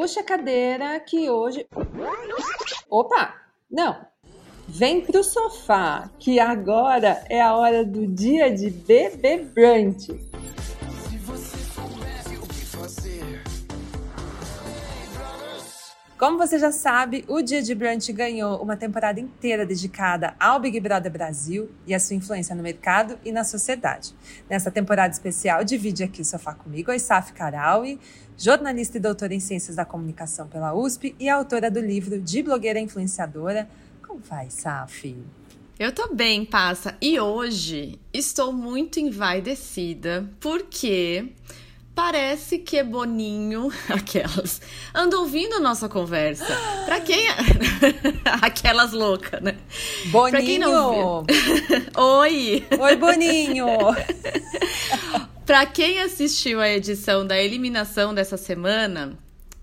Puxa a cadeira que hoje. Opa! Não! Vem pro sofá, que agora é a hora do dia de bebê brunch. Como você já sabe, o Dia de Brunch ganhou uma temporada inteira dedicada ao Big Brother Brasil e a sua influência no mercado e na sociedade. Nessa temporada especial, divide aqui o sofá comigo a Isaf Karawi, jornalista e doutora em Ciências da Comunicação pela USP e autora do livro De Blogueira Influenciadora. Como vai, Isaf? Eu tô bem, passa. E hoje estou muito envaidecida porque Parece que é Boninho, aquelas, anda ouvindo a nossa conversa. Pra quem. É? aquelas loucas, né? Boninho! Pra quem não... Oi! Oi, Boninho! pra quem assistiu a edição da eliminação dessa semana,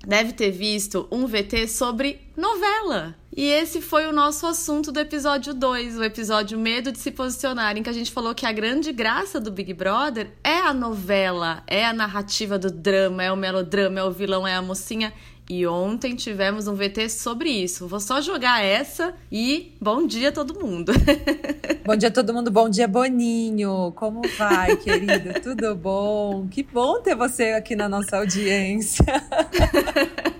deve ter visto um VT sobre novela. E esse foi o nosso assunto do episódio 2, o episódio Medo de se Posicionar, em que a gente falou que a grande graça do Big Brother é a novela, é a narrativa do drama, é o melodrama, é o vilão, é a mocinha. E ontem tivemos um VT sobre isso. Vou só jogar essa e bom dia todo mundo. Bom dia todo mundo, bom dia Boninho. Como vai, querido? Tudo bom? Que bom ter você aqui na nossa audiência.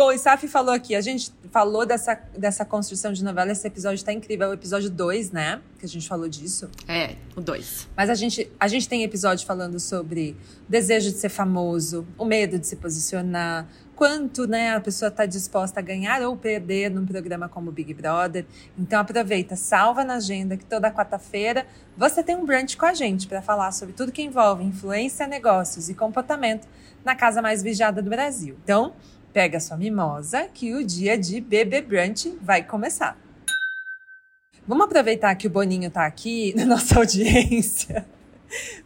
Bom, o Saf falou aqui, a gente falou dessa, dessa construção de novela, esse episódio está incrível, é o episódio 2, né? Que a gente falou disso. É, o 2. Mas a gente, a gente tem episódio falando sobre o desejo de ser famoso, o medo de se posicionar, quanto né, a pessoa está disposta a ganhar ou perder num programa como Big Brother. Então aproveita, salva na agenda que toda quarta-feira você tem um brunch com a gente para falar sobre tudo que envolve influência, negócios e comportamento na casa mais vigiada do Brasil. Então, Pega sua mimosa que o dia de bebê brunch vai começar. Vamos aproveitar que o Boninho está aqui na nossa audiência,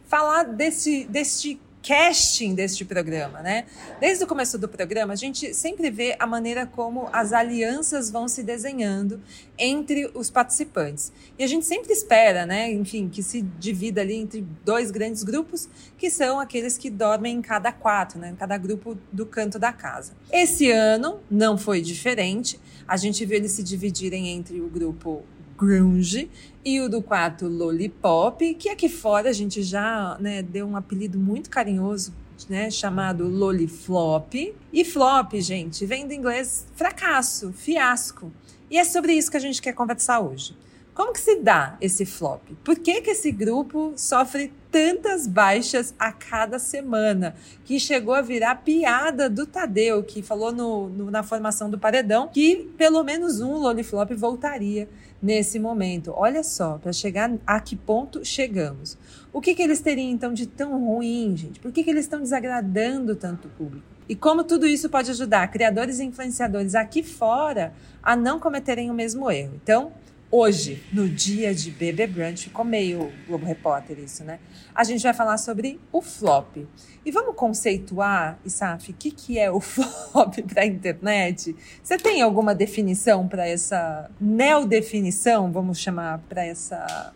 falar desse, deste casting deste programa, né? Desde o começo do programa, a gente sempre vê a maneira como as alianças vão se desenhando entre os participantes. E a gente sempre espera, né, enfim, que se divida ali entre dois grandes grupos, que são aqueles que dormem em cada quarto, né, em cada grupo do canto da casa. Esse ano não foi diferente. A gente viu eles se dividirem entre o grupo grunge e o do quarto Lollipop, que aqui fora a gente já né, deu um apelido muito carinhoso, né, chamado Lolliflop. E flop, gente, vem do inglês fracasso, fiasco. E é sobre isso que a gente quer conversar hoje. Como que se dá esse flop? Por que, que esse grupo sofre tantas baixas a cada semana? Que chegou a virar piada do Tadeu, que falou no, no, na formação do Paredão que pelo menos um Loliflop voltaria nesse momento. Olha só, para chegar a que ponto chegamos. O que, que eles teriam então de tão ruim, gente? Por que, que eles estão desagradando tanto o público? E como tudo isso pode ajudar criadores e influenciadores aqui fora a não cometerem o mesmo erro. Então, hoje, no dia de Bebê Brunch, ficou meio Globo Repórter isso, né? A gente vai falar sobre o flop. E vamos conceituar, Isaf, o que, que é o flop para a internet? Você tem alguma definição para essa neodefinição, vamos chamar para essa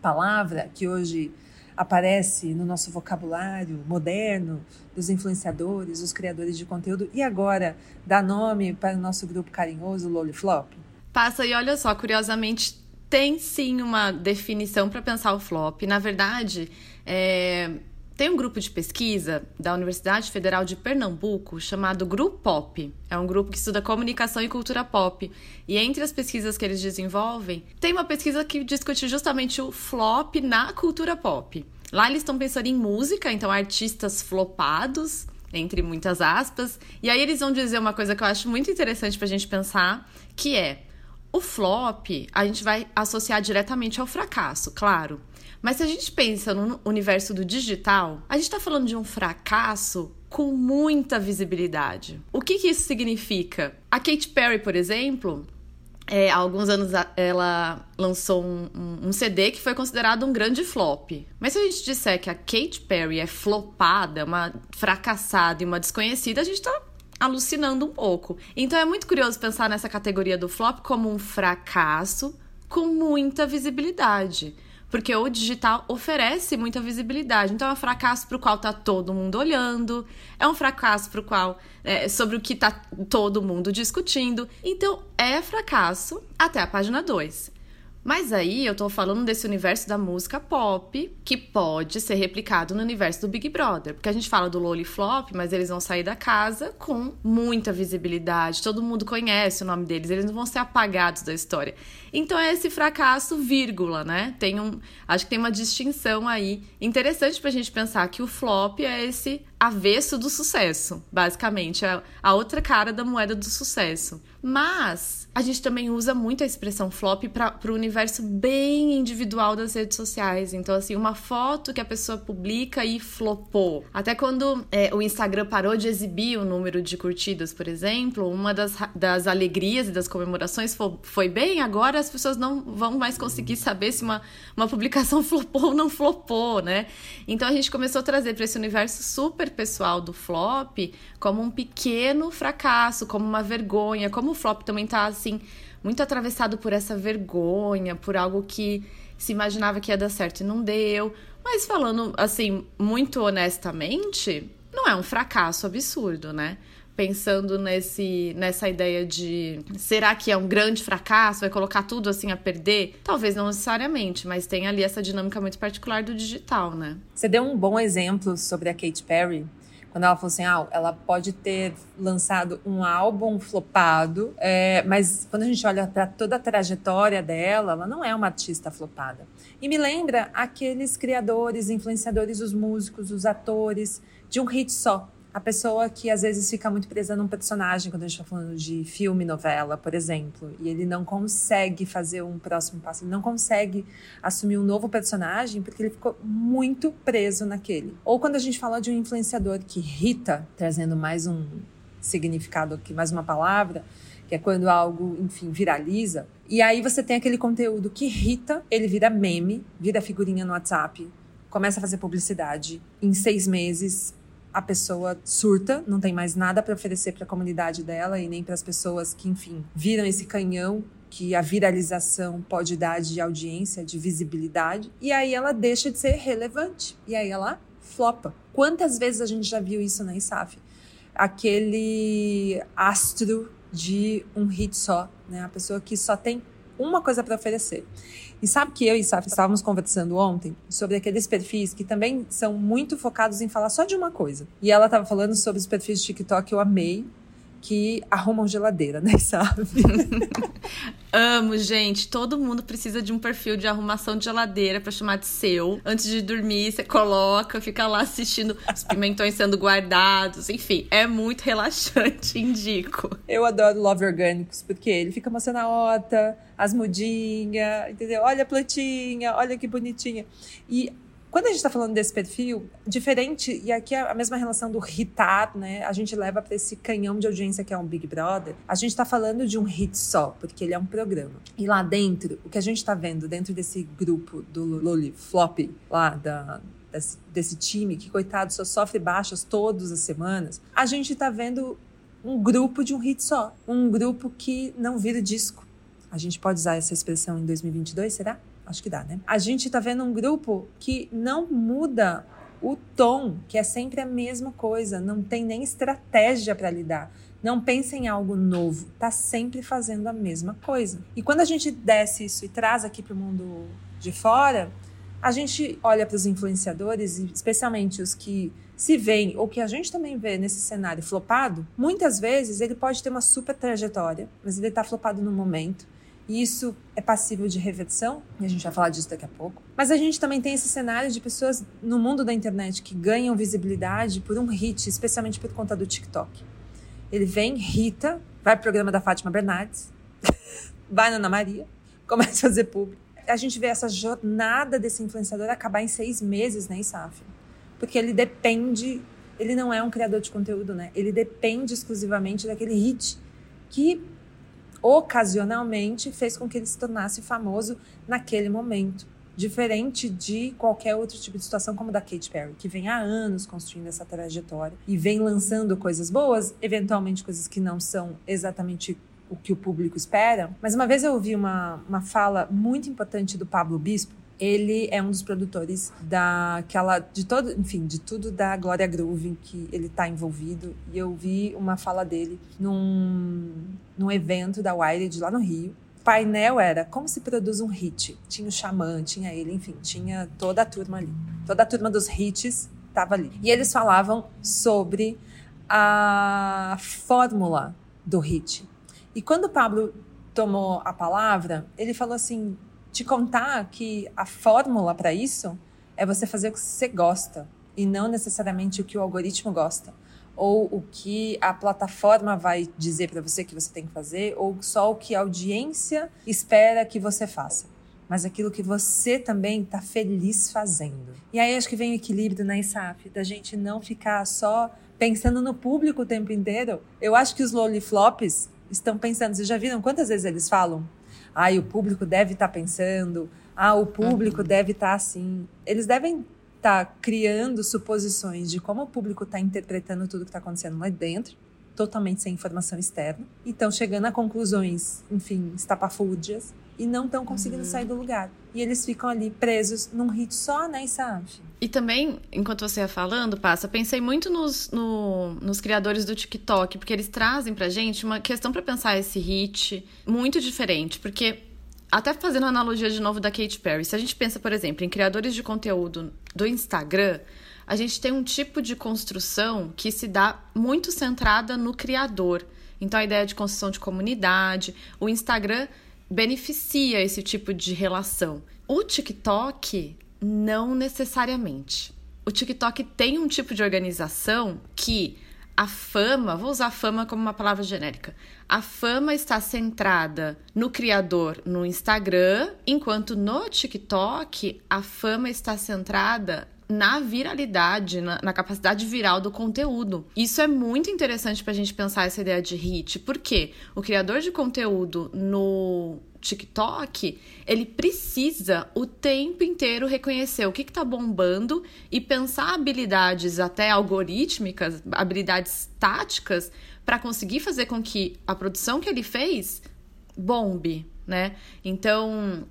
palavra que hoje aparece no nosso vocabulário moderno dos influenciadores, dos criadores de conteúdo e agora dá nome para o nosso grupo carinhoso Loliflop? Passa e olha só, curiosamente, tem sim uma definição para pensar o flop. Na verdade, é, tem um grupo de pesquisa da Universidade Federal de Pernambuco chamado Grupo Pop. É um grupo que estuda comunicação e cultura pop. E entre as pesquisas que eles desenvolvem, tem uma pesquisa que discute justamente o flop na cultura pop. Lá eles estão pensando em música, então artistas flopados, entre muitas aspas. E aí eles vão dizer uma coisa que eu acho muito interessante para a gente pensar, que é o flop, a gente vai associar diretamente ao fracasso, claro. Mas se a gente pensa no universo do digital, a gente está falando de um fracasso com muita visibilidade. O que, que isso significa? A Katy Perry, por exemplo, é, há alguns anos ela lançou um, um, um, CD que foi considerado um grande flop. Mas se a gente disser que a Katy Perry é flopada, uma fracassada e uma desconhecida, a gente está alucinando um pouco. Então é muito curioso pensar nessa categoria do flop como um fracasso com muita visibilidade. porque o digital oferece muita visibilidade. Então é um fracasso para o qual está todo mundo olhando, é um fracasso para o qual é, sobre o que está todo mundo discutindo. Então é fracasso até a página 2. Mas aí eu tô falando desse universo da música pop que pode ser replicado no universo do Big Brother. Porque a gente fala do Loli Flop, mas eles vão sair da casa com muita visibilidade. Todo mundo conhece o nome deles, eles não vão ser apagados da história. Então é esse fracasso, vírgula, né? Tem um. Acho que tem uma distinção aí interessante pra gente pensar que o flop é esse avesso do sucesso, basicamente. É a outra cara da moeda do sucesso. Mas a gente também usa muito a expressão flop para o universo bem individual das redes sociais. Então, assim, uma foto que a pessoa publica e flopou. Até quando é, o Instagram parou de exibir o número de curtidas, por exemplo, uma das, das alegrias e das comemorações foi, foi bem, agora as pessoas não vão mais conseguir saber se uma, uma publicação flopou ou não flopou, né? Então a gente começou a trazer para esse universo super pessoal do flop como um pequeno fracasso, como uma vergonha, como o flop também tá assim muito atravessado por essa vergonha, por algo que se imaginava que ia dar certo e não deu. Mas falando assim, muito honestamente, não é um fracasso absurdo, né? Pensando nesse, nessa ideia de será que é um grande fracasso, vai colocar tudo assim a perder? Talvez não necessariamente, mas tem ali essa dinâmica muito particular do digital, né? Você deu um bom exemplo sobre a Katy Perry, quando ela falou assim, ah, ela pode ter lançado um álbum flopado, é, mas quando a gente olha para toda a trajetória dela, ela não é uma artista flopada. E me lembra aqueles criadores, influenciadores, os músicos, os atores, de um hit só a pessoa que às vezes fica muito presa num personagem, quando a gente está falando de filme, novela, por exemplo, e ele não consegue fazer um próximo passo, ele não consegue assumir um novo personagem porque ele ficou muito preso naquele. Ou quando a gente fala de um influenciador que irrita, trazendo mais um significado aqui, mais uma palavra, que é quando algo, enfim, viraliza. E aí você tem aquele conteúdo que irrita, ele vira meme, vira figurinha no WhatsApp, começa a fazer publicidade. Em seis meses, a pessoa surta, não tem mais nada para oferecer para a comunidade dela e nem para as pessoas que, enfim, viram esse canhão que a viralização pode dar de audiência, de visibilidade, e aí ela deixa de ser relevante. E aí ela flopa. Quantas vezes a gente já viu isso na ISAF? Aquele astro de um hit só, né? A pessoa que só tem uma coisa para oferecer. E sabe que eu e Saf estávamos conversando ontem sobre aqueles perfis que também são muito focados em falar só de uma coisa. E ela estava falando sobre os perfis de TikTok eu amei, que arrumam geladeira, né, sabe? Amo, gente. Todo mundo precisa de um perfil de arrumação de geladeira para chamar de seu. Antes de dormir, você coloca, fica lá assistindo os pimentões sendo guardados. Enfim, é muito relaxante, indico. Eu adoro Love Orgânicos, porque ele fica mostrando a horta, as mudinhas, entendeu? Olha a plantinha, olha que bonitinha. E quando a gente está falando desse perfil, diferente, e aqui é a mesma relação do hitar, né? A gente leva para esse canhão de audiência que é um Big Brother. A gente está falando de um hit só, porque ele é um programa. E lá dentro, o que a gente está vendo dentro desse grupo do Loli Flop, lá da, desse, desse, time, que coitado só sofre baixas todas as semanas, a gente está vendo um grupo de um hit só. Um grupo que não vira disco. A gente pode usar essa expressão em 2022, será? Acho que dá, né? A gente tá vendo um grupo que não muda o tom, que é sempre a mesma coisa, não tem nem estratégia para lidar. Não pensa em algo novo, tá sempre fazendo a mesma coisa. E quando a gente desce isso e traz aqui para o mundo de fora, a gente olha para os influenciadores, especialmente os que se veem, ou que a gente também vê nesse cenário flopado, muitas vezes ele pode ter uma super trajetória, mas ele está flopado no momento. E isso é passível de reversão, e a gente vai falar disso daqui a pouco. Mas a gente também tem esse cenário de pessoas no mundo da internet que ganham visibilidade por um hit, especialmente por conta do TikTok. Ele vem, rita, vai pro programa da Fátima Bernardes, vai na Ana Maria, começa a fazer público. A gente vê essa jornada desse influenciador acabar em seis meses, né, Isaf? Porque ele depende, ele não é um criador de conteúdo, né? Ele depende exclusivamente daquele hit que ocasionalmente fez com que ele se tornasse famoso naquele momento. Diferente de qualquer outro tipo de situação, como da Katy Perry, que vem há anos construindo essa trajetória e vem lançando coisas boas, eventualmente coisas que não são exatamente o que o público espera. Mas uma vez eu ouvi uma, uma fala muito importante do Pablo Bispo, Ele é um dos produtores daquela de todo, enfim, de tudo da Glória Groove em que ele está envolvido. E eu vi uma fala dele num, num evento da Wired lá no Rio. O painel era como se produz um hit. Tinha o Xamã, tinha ele, enfim, tinha toda a turma ali. Toda a turma dos hits estava ali. E eles falavam sobre a fórmula do hit. E quando o Pablo tomou a palavra, ele falou assim: te contar que a fórmula para isso é você fazer o que você gosta e não necessariamente o que o algoritmo gosta ou o que a plataforma vai dizer para você que você tem que fazer ou só o que a audiência espera que você faça mas aquilo que você também está feliz fazendo. E aí acho que vem o equilíbrio na né, ISAF, da gente não ficar só pensando no público o tempo inteiro. Eu acho que os loliflops estão pensando. Vocês já viram quantas vezes eles falam? Ah, o público deve estar tá pensando. Ah, o público uhum. deve estar tá assim. Eles devem estar tá criando suposições de como o público está interpretando tudo que está acontecendo lá dentro, totalmente sem informação externa, e estão chegando a conclusões, enfim, estapafúrdias, e não estão conseguindo uhum. sair do lugar. E eles ficam ali presos num hit só, né, sabe? E também, enquanto você ia falando, Passa, pensei muito nos, no, nos criadores do TikTok, porque eles trazem pra gente uma questão para pensar esse hit muito diferente, porque até fazendo a analogia de novo da Katy Perry, se a gente pensa, por exemplo, em criadores de conteúdo do Instagram, a gente tem um tipo de construção que se dá muito centrada no criador. Então, a ideia de construção de comunidade, o Instagram beneficia esse tipo de relação. O TikTok não necessariamente. O TikTok tem um tipo de organização que a fama, vou usar fama como uma palavra genérica. A fama está centrada no criador no Instagram, enquanto no TikTok a fama está centrada na viralidade, na, na, capacidade viral do conteúdo. Isso é muito interessante para a gente pensar essa ideia de hit, porque o criador de conteúdo no TikTok, ele precisa o tempo inteiro reconhecer o que está bombando e pensar habilidades até algorítmicas, habilidades táticas, para conseguir fazer com que a produção que ele fez bombe, né? Então,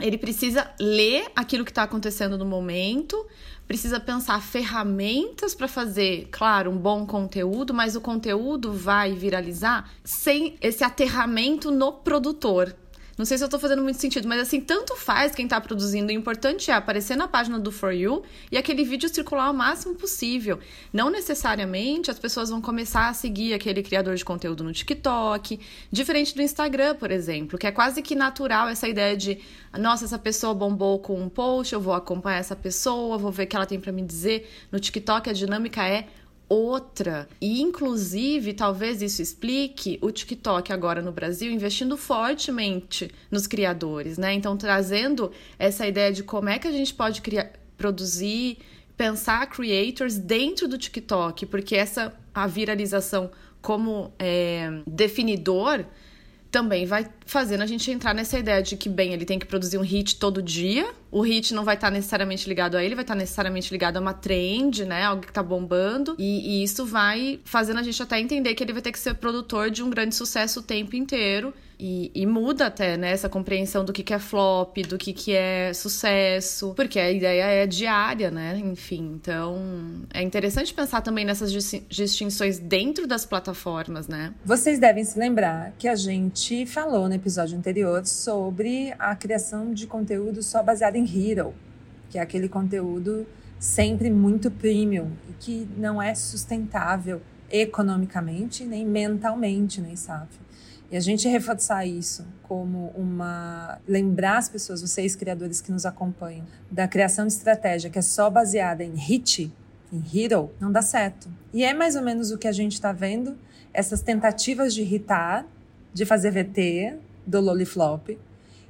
ele precisa ler aquilo que está acontecendo no momento, precisa pensar ferramentas para fazer, claro, um bom conteúdo, mas o conteúdo vai viralizar sem esse aterramento no produtor. Não sei se eu tô fazendo muito sentido, mas assim, tanto faz quem tá produzindo. O importante é aparecer na página do For You e aquele vídeo circular o máximo possível. Não necessariamente as pessoas vão começar a seguir aquele criador de conteúdo no TikTok, diferente do Instagram, por exemplo, que é quase que natural essa ideia de, nossa, essa pessoa bombou com um post, eu vou acompanhar essa pessoa, vou ver o que ela tem para me dizer. No TikTok a dinâmica é outra. E, inclusive, talvez isso explique o TikTok agora no Brasil investindo fortemente nos criadores, né? Então, trazendo essa ideia de como é que a gente pode criar, produzir, pensar creators dentro do TikTok, porque essa a viralização como é, definidor também vai fazendo a gente entrar nessa ideia de que, bem, ele tem que produzir um hit todo dia. O hit não vai estar necessariamente ligado a ele, vai estar necessariamente ligado a uma trend, né? Algo que tá bombando. E, e, isso vai fazendo a gente até entender que ele vai ter que ser produtor de um grande sucesso o tempo inteiro. E, e, muda até, né, essa compreensão do que, que é flop, do que, que é sucesso, porque a ideia é diária, né? Enfim, então é interessante pensar também nessas distinções dentro das plataformas, né? Vocês devem se lembrar que a gente falou no episódio anterior sobre a criação de conteúdo só baseado em Hero, que é aquele conteúdo sempre muito premium e que não é sustentável economicamente nem mentalmente, nem sabe? E a gente reforçar isso como uma. lembrar as pessoas, vocês criadores que nos acompanham, da criação de estratégia que é só baseada em hit, em hero, não dá certo. E é mais ou menos o que a gente está vendo, essas tentativas de irritar, de fazer VT do Loliflop,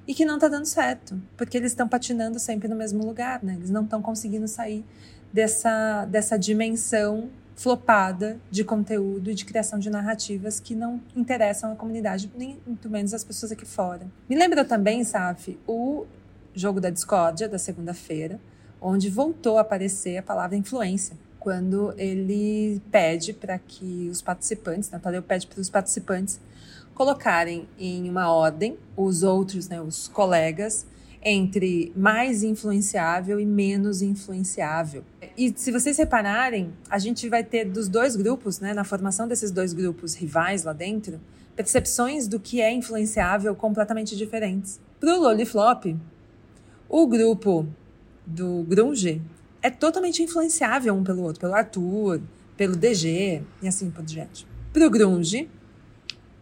e que não está dando certo, porque eles estão patinando sempre no mesmo lugar, né? Eles não estão conseguindo sair dessa, dessa dimensão flopada de conteúdo e de criação de narrativas que não interessam a comunidade, nem muito menos as pessoas aqui fora. Me lembra também, Saf, o jogo da discórdia da segunda-feira, onde voltou a aparecer a palavra influência, quando ele pede para que os participantes, né, Tadeu pede para os participantes colocarem em uma ordem os outros, né, os colegas, entre mais influenciável e menos influenciável. E se vocês repararem, a gente vai ter dos dois grupos, né, na formação desses dois grupos rivais lá dentro, percepções do que é influenciável completamente diferentes. Para o Loliflop, o grupo do Grunge é totalmente influenciável um pelo outro, pelo Arthur, pelo DG e assim por diante. Para o Grunge,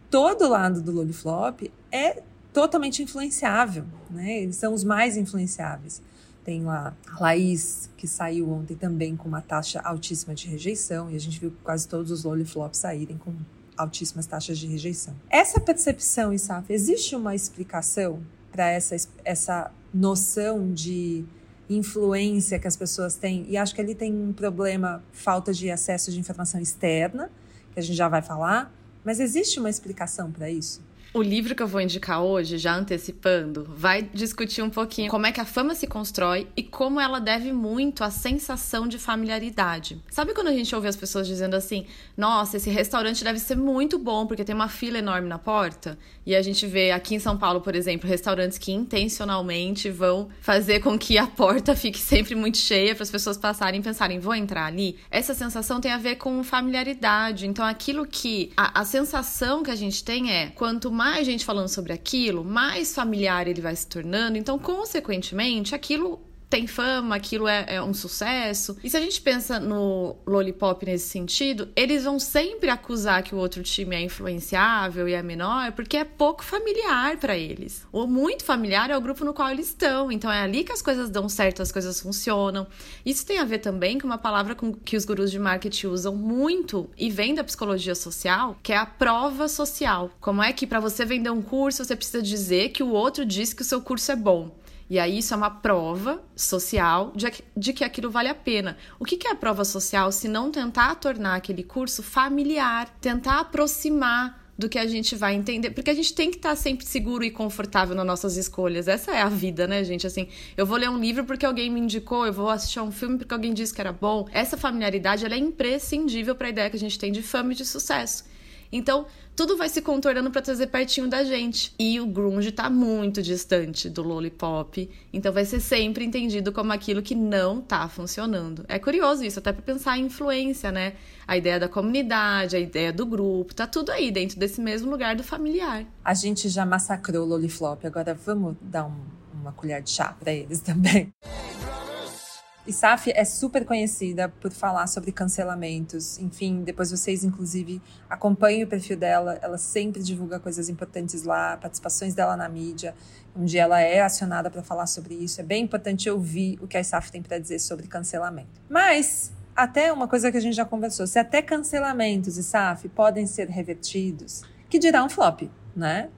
todo lado do Loliflop é totalmente influenciável, né? Eles são os mais influenciáveis. Tem lá a Laís, que saiu ontem também com uma taxa altíssima de rejeição, e a gente viu quase todos os Loliflops saírem com altíssimas taxas de rejeição. Essa percepção, Isaf, existe uma explicação para essa, essa noção de influência que as pessoas têm? E acho que ali tem um problema, falta de acesso de informação externa, que a gente já vai falar, mas existe uma explicação para isso? O livro que eu vou indicar hoje, já antecipando, vai discutir um pouquinho como é que a fama se constrói e como ela deve muito à sensação de familiaridade. Sabe quando a gente ouve as pessoas dizendo assim: "Nossa, esse restaurante deve ser muito bom porque tem uma fila enorme na porta"? E a gente vê aqui em São Paulo, por exemplo, restaurantes que intencionalmente vão fazer com que a porta fique sempre muito cheia para as pessoas passarem e pensarem: "Vou entrar ali". Essa sensação tem a ver com familiaridade. Então, aquilo que a, a sensação que a gente tem é quanto mais mais gente falando sobre aquilo, mais familiar ele vai se tornando. Então, consequentemente, aquilo tem fama, aquilo é, é, um sucesso. E se a gente pensa no Lollipop nesse sentido, eles vão sempre acusar que o outro time é influenciável e é menor, porque é pouco familiar para eles. O muito familiar é o grupo no qual eles estão, então é ali que as coisas dão certo, as coisas funcionam. Isso tem a ver também com uma palavra que os gurus de marketing usam muito e vem da psicologia social, que é a prova social. Como é que para você vender um curso, você precisa dizer que o outro disse que o seu curso é bom. E aí isso é uma prova social de, de que aquilo vale a pena. O que, que é a prova social se não tentar tornar aquele curso familiar, tentar aproximar do que a gente vai entender, porque a gente tem que estar sempre seguro e confortável nas nossas escolhas. Essa é a vida, né, gente? Assim, eu vou ler um livro porque alguém me indicou, eu vou assistir um filme porque alguém disse que era bom. Essa familiaridade ela é imprescindível para a ideia que a gente tem de fama e de sucesso. Então, tudo vai se contornando para trazer pertinho da gente. E o grunge está muito distante do lollipop, então vai ser sempre entendido como aquilo que não está funcionando. É curioso isso, até para pensar em influência, né? A ideia da comunidade, a ideia do grupo, tá tudo aí dentro desse mesmo lugar do familiar. A gente já massacrou o lolliflop, agora vamos dar um, uma colher de chá para eles também. E é super conhecida por falar sobre cancelamentos. Enfim, depois vocês, inclusive, acompanhem o perfil dela. Ela sempre divulga coisas importantes lá, participações dela na mídia, onde ela é acionada para falar sobre isso. É bem importante ouvir o que a Saf tem para dizer sobre cancelamento. Mas, até uma coisa que a gente já conversou: se até cancelamentos, Saf podem ser revertidos, que dirá um flop, né?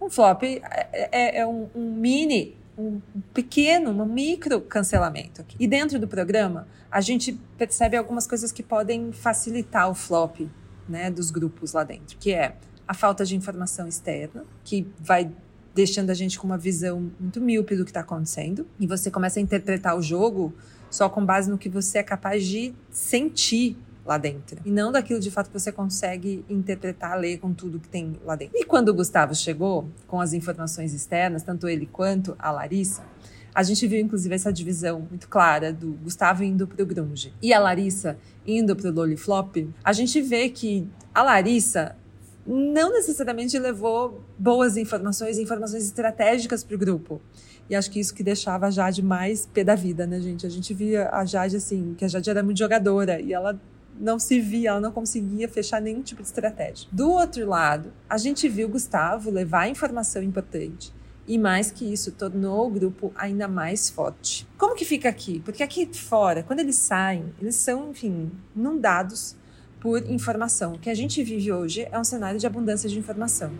Um flop é, é, é um, um mini um pequeno, um micro cancelamento. E dentro do programa, a gente percebe algumas coisas que podem facilitar o flop né, dos grupos lá dentro, que é a falta de informação externa, que vai deixando a gente com uma visão muito míope do que está acontecendo, e você começa a interpretar o jogo só com base no que você é capaz de sentir lá dentro. E não daquilo de fato que você consegue interpretar, ler com tudo que tem lá dentro. E quando o Gustavo chegou, com as informações externas, tanto ele quanto a Larissa, a gente viu, inclusive, essa divisão muito clara do Gustavo indo pro grunge e a Larissa indo pro loliflop. A gente vê que a Larissa não necessariamente levou boas informações, informações estratégicas para o grupo. E acho que isso que deixava a Jade mais pé da vida, né, gente? A gente via a Jade assim, que a Jade era muito jogadora e ela não se via, ela não conseguia fechar nenhum tipo de estratégia. Do outro lado, a gente viu Gustavo levar informação importante. E mais que isso, tornou o grupo ainda mais forte. Como que fica aqui? Porque aqui fora, quando eles saem, eles são, enfim, inundados por informação. O que a gente vive hoje é um cenário de abundância de informação.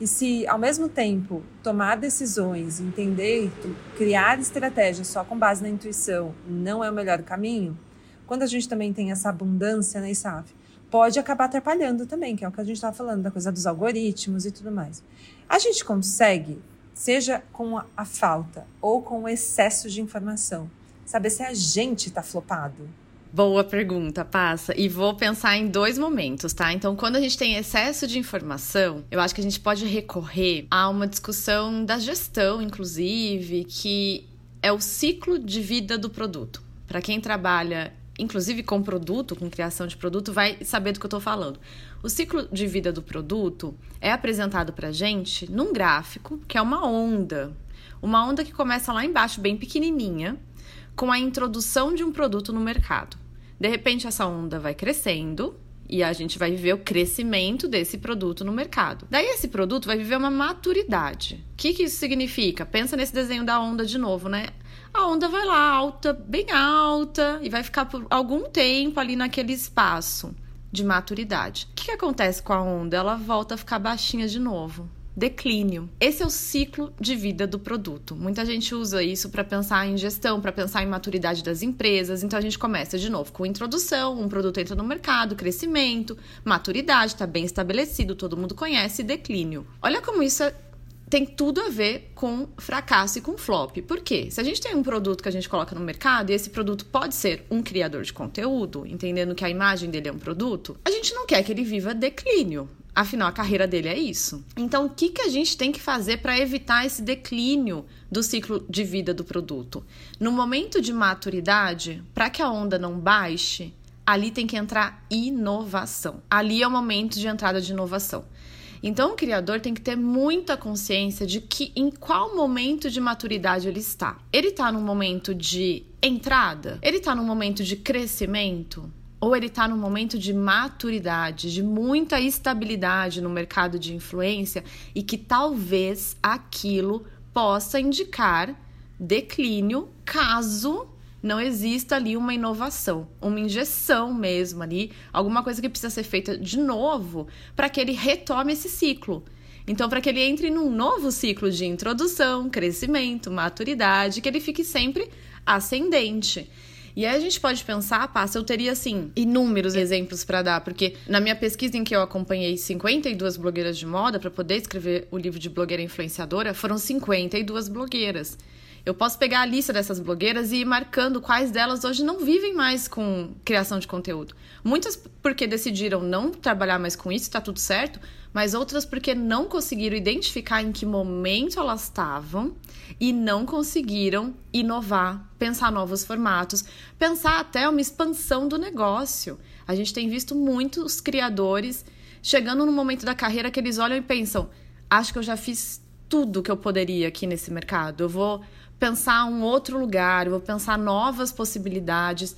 E se, ao mesmo tempo, tomar decisões, entender, criar estratégias só com base na intuição não é o melhor caminho, quando a gente também tem essa abundância, né, SAF, pode acabar atrapalhando também, que é o que a gente estava falando, da coisa dos algoritmos e tudo mais. A gente consegue, seja com a falta ou com o excesso de informação, saber se a gente está flopado Boa pergunta, passa. E vou pensar em dois momentos, tá? Então, quando a gente tem excesso de informação, eu acho que a gente pode recorrer a uma discussão da gestão, inclusive, que é o ciclo de vida do produto. Para quem trabalha, inclusive com produto, com criação de produto, vai saber do que eu estou falando. O ciclo de vida do produto é apresentado para gente num gráfico que é uma onda. Uma onda que começa lá embaixo, bem pequenininha, com a introdução de um produto no mercado. De repente, essa onda vai crescendo e a gente vai viver o crescimento desse produto no mercado. Daí, esse produto vai viver uma maturidade. O que, que isso significa? Pensa nesse desenho da onda de novo, né? A onda vai lá alta, bem alta, e vai ficar por algum tempo ali naquele espaço de maturidade. O que, que acontece com a onda? Ela volta a ficar baixinha de novo declínio. Esse é o ciclo de vida do produto. Muita gente usa isso para pensar em gestão, para pensar em maturidade das empresas. Então a gente começa de novo com introdução, um produto entra no mercado, crescimento, maturidade, está bem estabelecido, todo mundo conhece, declínio. Olha como isso é tem tudo a ver com fracasso e com flop. Por quê? Se a gente tem um produto que a gente coloca no mercado e esse produto pode ser um criador de conteúdo, entendendo que a imagem dele é um produto, a gente não quer que ele viva declínio. Afinal, a carreira dele é isso. Então, o que, que a gente tem que fazer para evitar esse declínio do ciclo de vida do produto? No momento de maturidade, para que a onda não baixe, ali tem que entrar inovação. Ali é o momento de entrada de inovação. Então, o criador tem que ter muita consciência de que em qual momento de maturidade ele está. Ele está num momento de entrada? Ele está num momento de crescimento? ou ele está num momento de maturidade, de muita estabilidade no mercado de influência e que talvez aquilo possa indicar declínio caso não exista ali uma inovação, uma injeção mesmo ali, alguma coisa que precisa ser feita de novo para que ele retome esse ciclo. Então, para que ele entre num novo ciclo de introdução, crescimento, maturidade, que ele fique sempre ascendente. E aí a gente pode pensar, passa, eu teria assim inúmeros exemplos para dar, porque na minha pesquisa em que eu acompanhei 52 blogueiras de moda para poder escrever o livro de blogueira influenciadora, foram 52 blogueiras. Eu posso pegar a lista dessas blogueiras e ir marcando quais delas hoje não vivem mais com criação de conteúdo. Muitas porque decidiram não trabalhar mais com isso, está tudo certo, mas outras porque não conseguiram identificar em que momento elas estavam e não conseguiram inovar, pensar novos formatos, pensar até uma expansão do negócio. A gente tem visto muitos criadores chegando no momento da carreira que eles olham e pensam: acho que eu já fiz tudo que eu poderia aqui nesse mercado. Eu vou pensar um outro lugar, vou pensar novas possibilidades.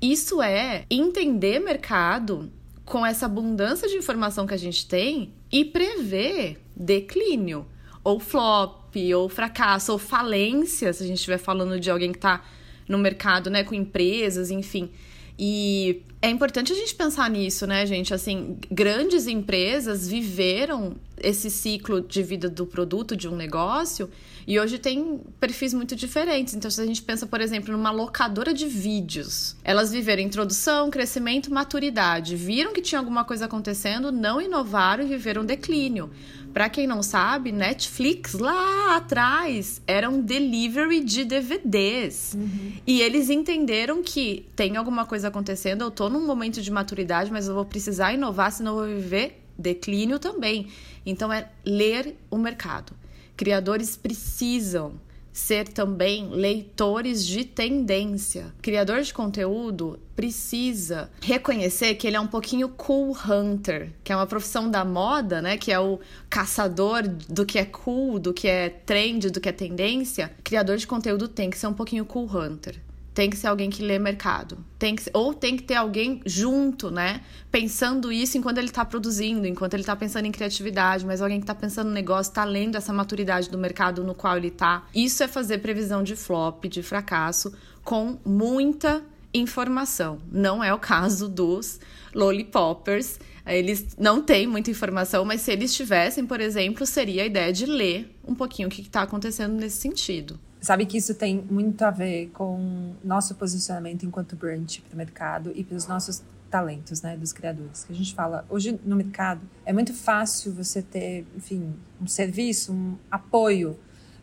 Isso é entender mercado com essa abundância de informação que a gente tem e prever declínio, ou flop, ou fracasso, ou falência, se a gente estiver falando de alguém que está no mercado, né, com empresas, enfim. E é importante a gente pensar nisso, né, gente? Assim, grandes empresas viveram esse ciclo de vida do produto, de um negócio, e hoje tem perfis muito diferentes. Então, se a gente pensa, por exemplo, numa locadora de vídeos, elas viveram introdução, crescimento, maturidade, viram que tinha alguma coisa acontecendo, não inovaram e viveram declínio. Para quem não sabe, Netflix lá atrás era um delivery de DVDs. Uhum. E eles entenderam que tem alguma coisa acontecendo, eu tô num momento de maturidade, mas eu vou precisar inovar, senão eu vou viver declínio também. Então é ler o mercado. Criadores precisam ser também leitores de tendência. Criador de conteúdo precisa reconhecer que ele é um pouquinho cool hunter, que é uma profissão da moda, né, que é o caçador do que é cool, do que é trend, do que é tendência. Criador de conteúdo tem que ser um pouquinho cool hunter tem que ser alguém que lê mercado. Tem que ou tem que ter alguém junto, né? Pensando isso enquanto ele está produzindo, enquanto ele está pensando em criatividade, mas alguém que está pensando no negócio, está lendo essa maturidade do mercado no qual ele está. Isso é fazer previsão de flop, de fracasso, com muita informação. Não é o caso dos lollipoppers. Eles não têm muita informação, mas se eles tivessem, por exemplo, seria a ideia de ler um pouquinho o que está acontecendo nesse sentido. Sabe que isso tem muito a ver com nosso posicionamento enquanto brand para o mercado e para os nossos talentos, né, dos criadores. Que a gente fala, hoje no mercado é muito fácil você ter, enfim, um serviço, um apoio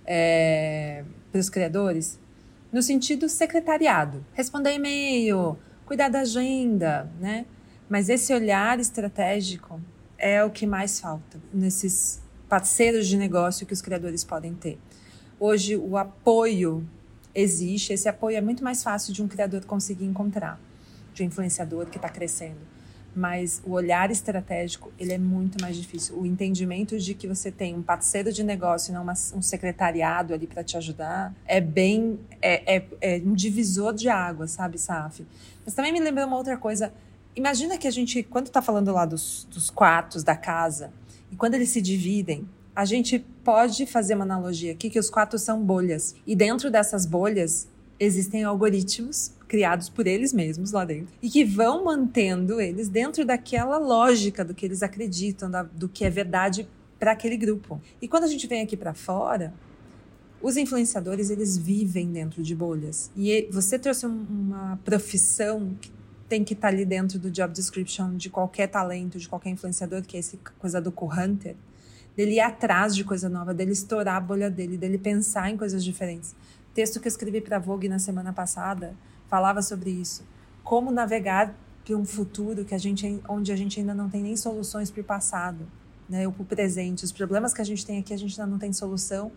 é, para os criadores no sentido secretariado. Responder e-mail, cuidar da agenda, né? Mas esse olhar estratégico é o que mais falta nesses parceiros de negócio que os criadores podem ter. Hoje o apoio existe, esse apoio é muito mais fácil de um criador conseguir encontrar, de um influenciador que está crescendo. Mas o olhar estratégico, ele é muito mais difícil. O entendimento de que você tem um parceiro de negócio e não uma, um secretariado ali para te ajudar é bem. É, é, é um divisor de água, sabe, Saf? Mas também me lembra uma outra coisa. Imagina que a gente, quando está falando lá dos, dos quartos da casa, e quando eles se dividem, a gente pode fazer uma analogia aqui que os quatro são bolhas. E dentro dessas bolhas existem algoritmos criados por eles mesmos lá dentro e que vão mantendo eles dentro daquela lógica do que eles acreditam, da, do que é verdade para aquele grupo. E quando a gente vem aqui para fora, os influenciadores eles vivem dentro de bolhas. E você trouxe um, uma profissão que tem que estar tá ali dentro do job description de qualquer talento, de qualquer influenciador, que é essa coisa do co-hunter dele ir atrás de coisa nova, dele estourar a bolha dele, dele pensar em coisas diferentes. Texto que eu escrevi para Vogue na semana passada falava sobre isso. Como navegar para um futuro que a gente, onde a gente ainda não tem nem soluções para o passado, né, ou para o presente. Os problemas que a gente tem aqui, a gente ainda não tem solução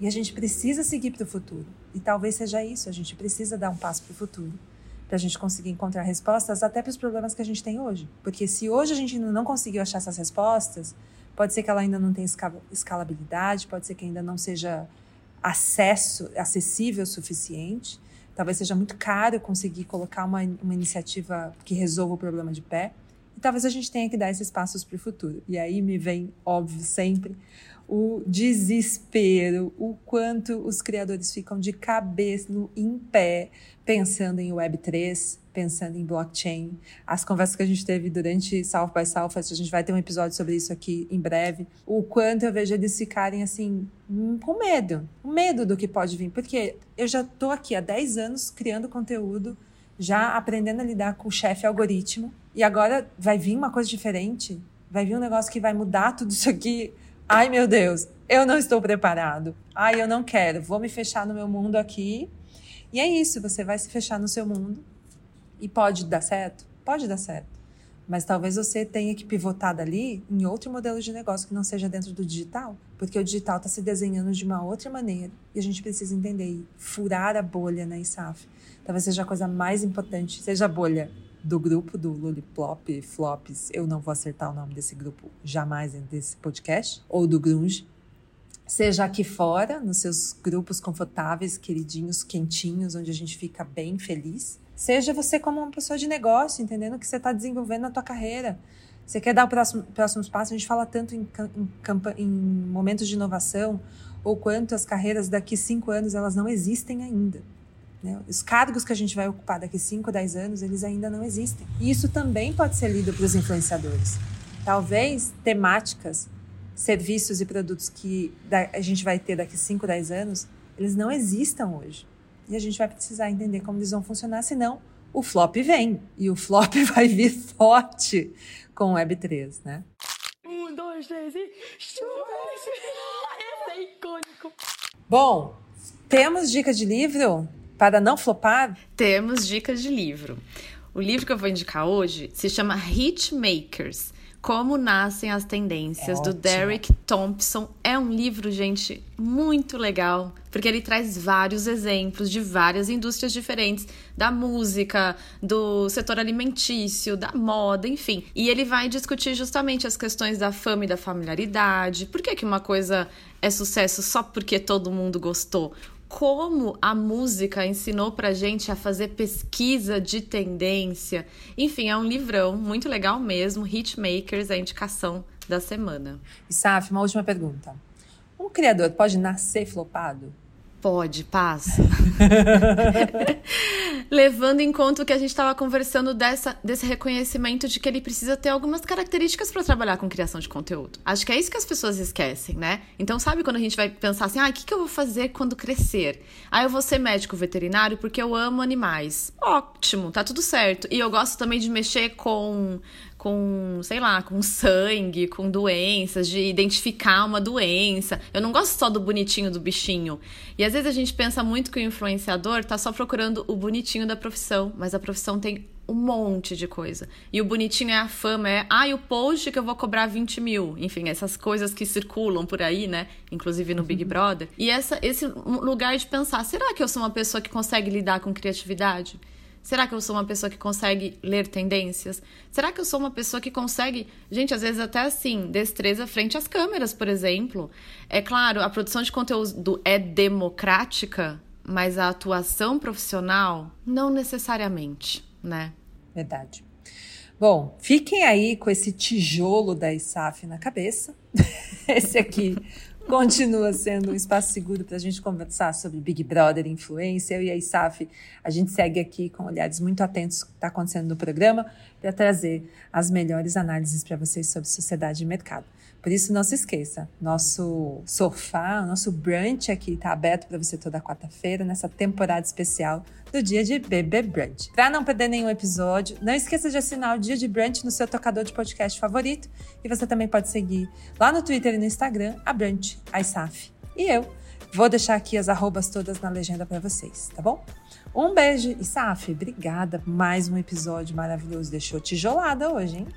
e a gente precisa seguir para o futuro. E talvez seja isso, a gente precisa dar um passo para o futuro para a gente conseguir encontrar respostas até para os problemas que a gente tem hoje. Porque se hoje a gente ainda não conseguiu achar essas respostas, Pode ser que ela ainda não tenha escalabilidade, pode ser que ainda não seja acesso, acessível o suficiente. Talvez seja muito caro conseguir colocar uma, uma iniciativa que resolva o problema de pé. E talvez a gente tenha que dar esses passos para o futuro. E aí me vem, óbvio, sempre o desespero, o quanto os criadores ficam de cabeça, no, em pé, pensando em Web3, pensando em blockchain. As conversas que a gente teve durante South by Southwest, a gente vai ter um episódio sobre isso aqui em breve. O quanto eu vejo eles ficarem assim, com medo, com medo do que pode vir. Porque eu já estou aqui há 10 anos criando conteúdo, já aprendendo a lidar com o chefe algoritmo, e agora vai vir uma coisa diferente. Vai vir um negócio que vai mudar tudo isso aqui. Ai, meu Deus, eu não estou preparado. Ai, eu não quero. Vou me fechar no meu mundo aqui. E é isso, você vai se fechar no seu mundo e pode dar certo? Pode dar certo. Mas talvez você tenha que pivotar dali em outro modelo de negócio que não seja dentro do digital, porque o digital está se desenhando de uma outra maneira e a gente precisa entender e furar a bolha na ISAF. Talvez seja a coisa mais importante, seja a bolha do grupo do Lulliplop Flops, eu não vou acertar o nome desse grupo jamais desse podcast, ou do Grunge, seja aqui fora, nos seus grupos confortáveis, queridinhos, quentinhos, onde a gente fica bem feliz, Seja você como uma pessoa de negócio, entendendo que você está desenvolvendo na tua carreira. Você quer dar o próximo, próximos passos? A gente fala tanto em, em, em momentos de inovação, ou quanto as carreiras daqui cinco anos elas não existem ainda. Né? Os cargos que a gente vai ocupar daqui 5, 10 anos, eles ainda não existem. E isso também pode ser lido para os influenciadores. Talvez temáticas, serviços e produtos que a gente vai ter daqui 5, 10 anos, eles não existam hoje. E a gente vai precisar entender como eles vão funcionar, senão o flop vem. E o flop vai vir forte com o Web3, né? Um, dois, três e. Esse é icônico. Bom, temos dicas de livro para não flopar? Temos dicas de livro. O livro que eu vou indicar hoje se chama Hitmakers como Nascem as Tendências, é do Derek Thompson. É um livro, gente, muito legal, porque ele traz vários exemplos de várias indústrias diferentes, da música, do setor alimentício, da moda, enfim. E ele vai discutir justamente as questões da fama e da familiaridade. Por que, que uma coisa é sucesso só porque todo mundo gostou? Como a música ensinou pra gente a fazer pesquisa de tendência. Enfim, é um livrão muito legal mesmo. Hitmakers a indicação da semana. E Saf, uma última pergunta. Um criador pode nascer flopado? Pode, passa. Levando em conta o que a gente estava conversando dessa, desse reconhecimento de que ele precisa ter algumas características para trabalhar com criação de conteúdo. Acho que é isso que as pessoas esquecem, né? Então, sabe quando a gente vai pensar assim, ah, o que, que eu vou fazer quando crescer? Ah, eu vou ser médico veterinário porque eu amo animais. Ótimo, tá tudo certo. E eu gosto também de mexer com com, sei lá, com sangue, com doenças, de identificar uma doença. Eu não gosto só do bonitinho do bichinho. E às vezes a gente pensa muito que o influenciador tá só procurando o bonitinho da profissão, mas a profissão tem um monte de coisa. E o bonitinho é a fama, é, ah, e o post que eu vou cobrar 20 mil. Enfim, essas coisas que circulam por aí, né? Inclusive no Big uhum. Brother. E essa, esse lugar de pensar, será que eu sou uma pessoa que consegue lidar com criatividade? Será que eu sou uma pessoa que consegue ler tendências? Será que eu sou uma pessoa que consegue, gente, às vezes até assim, destreza frente às câmeras, por exemplo? É claro, a produção de conteúdo é democrática, mas a atuação profissional não necessariamente, né? Verdade. Bom, fiquem aí com esse tijolo da ISAF na cabeça. esse aqui continua sendo um espaço seguro para a gente conversar sobre Big Brother, influência. Eu e a ISAF, a gente segue aqui com olhares muito atentos que está acontecendo no programa para trazer as melhores análises para vocês sobre sociedade e mercado. Por isso, não se esqueça, nosso sofá, nosso brunch aqui está aberto para você toda quarta-feira, nessa temporada especial do Dia de Bebê Brunch. Para não perder nenhum episódio, não esqueça de assinar o Dia de Brunch no seu tocador de podcast favorito. E você também pode seguir lá no Twitter e no Instagram, a Brunch, a ISAF. E eu vou deixar aqui as arrobas todas na legenda para vocês, tá bom? Um beijo e Saf, obrigada mais um episódio maravilhoso. Deixou tijolada hoje, hein?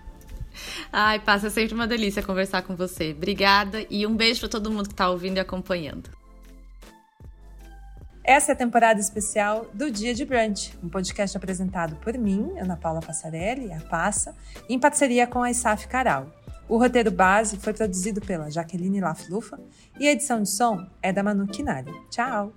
Ai, passa sempre uma delícia conversar com você. Obrigada e um beijo para todo mundo que está ouvindo e acompanhando. Essa é a temporada especial do Dia de Brunch, um podcast apresentado por mim, Ana Paula Passarelli, a Passa, em parceria com a ISAF Caral. O roteiro base foi produzido pela Jaqueline Laflufa e a edição de som é da Manu Kinari. Tchau!